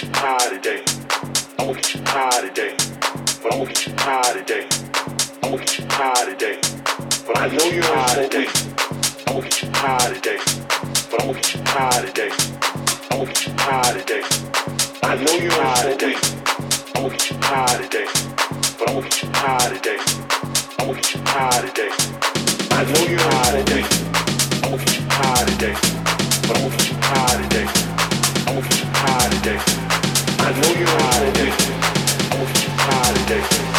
get you. I'm gonna get you high today. But I'm gonna get you high today. I'm gonna get you high today. But I know you're high today. I'm gonna get you high today. But I'm gonna get you high today. I'm gonna get you high today. I know you're high today. I'm gonna get you high today. But I'm gonna get you high today. I'm gonna get you high today. I know you're high today. I'm gonna get you high today. But I'm gonna get you high today. I'm gonna get you high today. Move your mind addiction. Move your.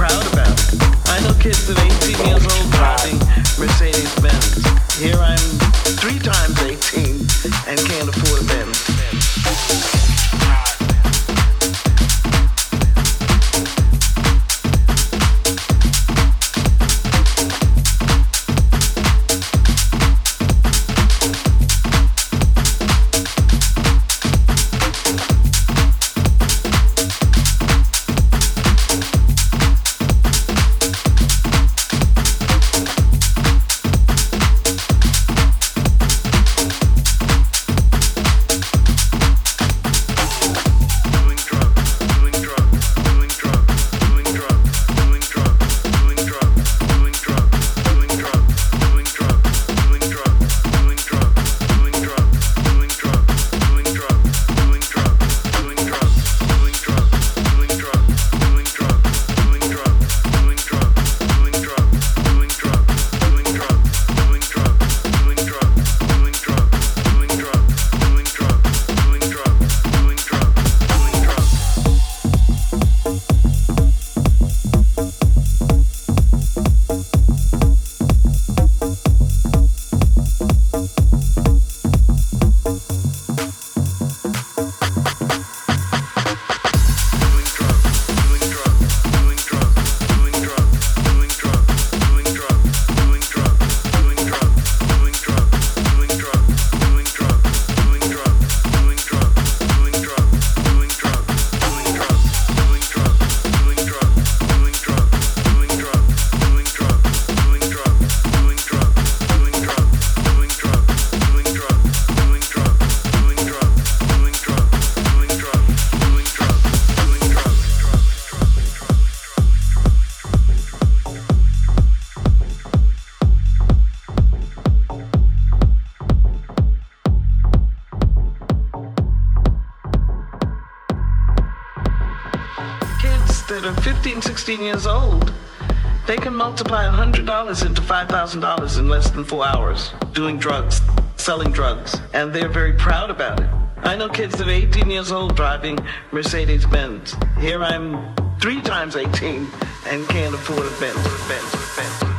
proud about. I know kids that ain't seen me 15, 16 years old, they can multiply $100 into $5,000 in less than four hours doing drugs, selling drugs, and they're very proud about it. I know kids that are 18 years old driving Mercedes Benz. Here I'm three times 18 and can't afford a Benz. Benz, Benz.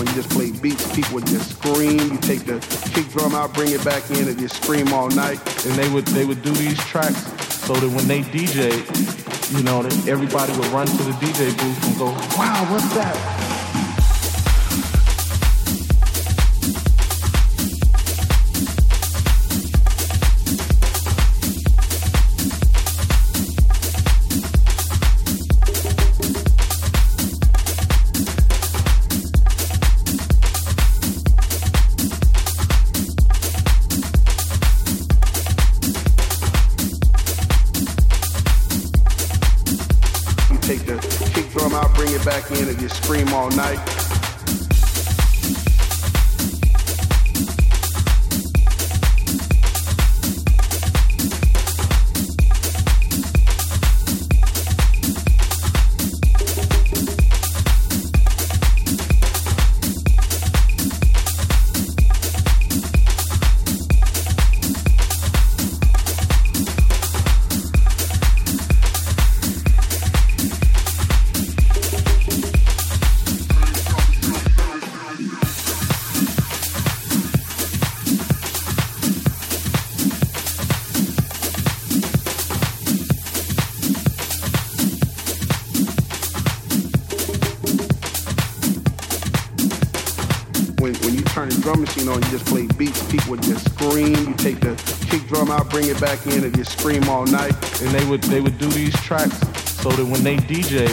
You just play beats, people would just scream. You take the kick drum out, bring it back in, and just scream all night. And they would they would do these tracks so that when they DJ, you know, everybody would run to the DJ booth and go, "Wow, what's that?" Scream all night. Back in and just scream all night. And they would they would do these tracks so that when they DJ,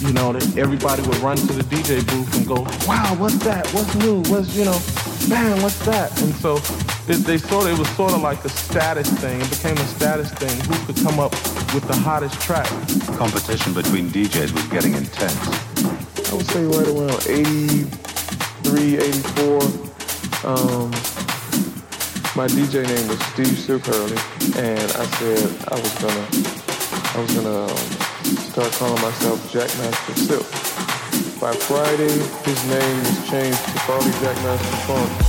you know, that everybody would run to the DJ booth and go, "Wow, what's that? What's new? What's you know, man, what's that?" And so it, they sort of it was sort of like a status thing. It became a status thing. Who could come up with the hottest track? Competition between DJs was getting intense. I would say right around 83, 84. Um, my DJ name was Steve Silk Hurley, and I said I was gonna, I was gonna um, start calling myself Jackmaster Silk. By Friday, his name was changed to Farley Jackmaster Funk.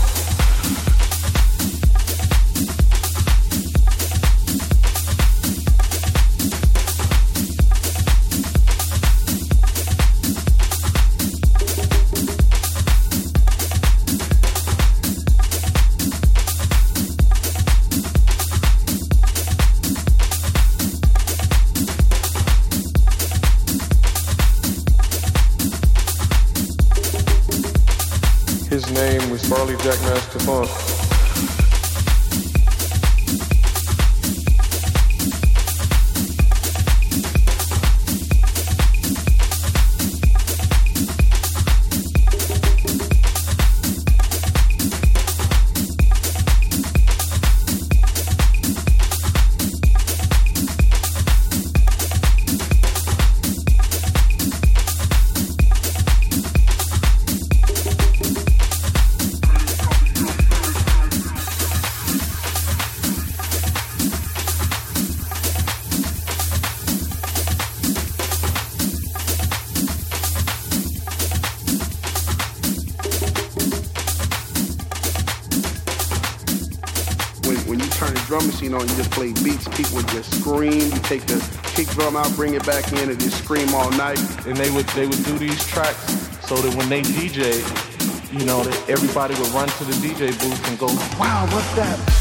All night. And they would they would do these tracks so that when they DJ, you know, that everybody would run to the DJ booth and go, "Wow, what's that?"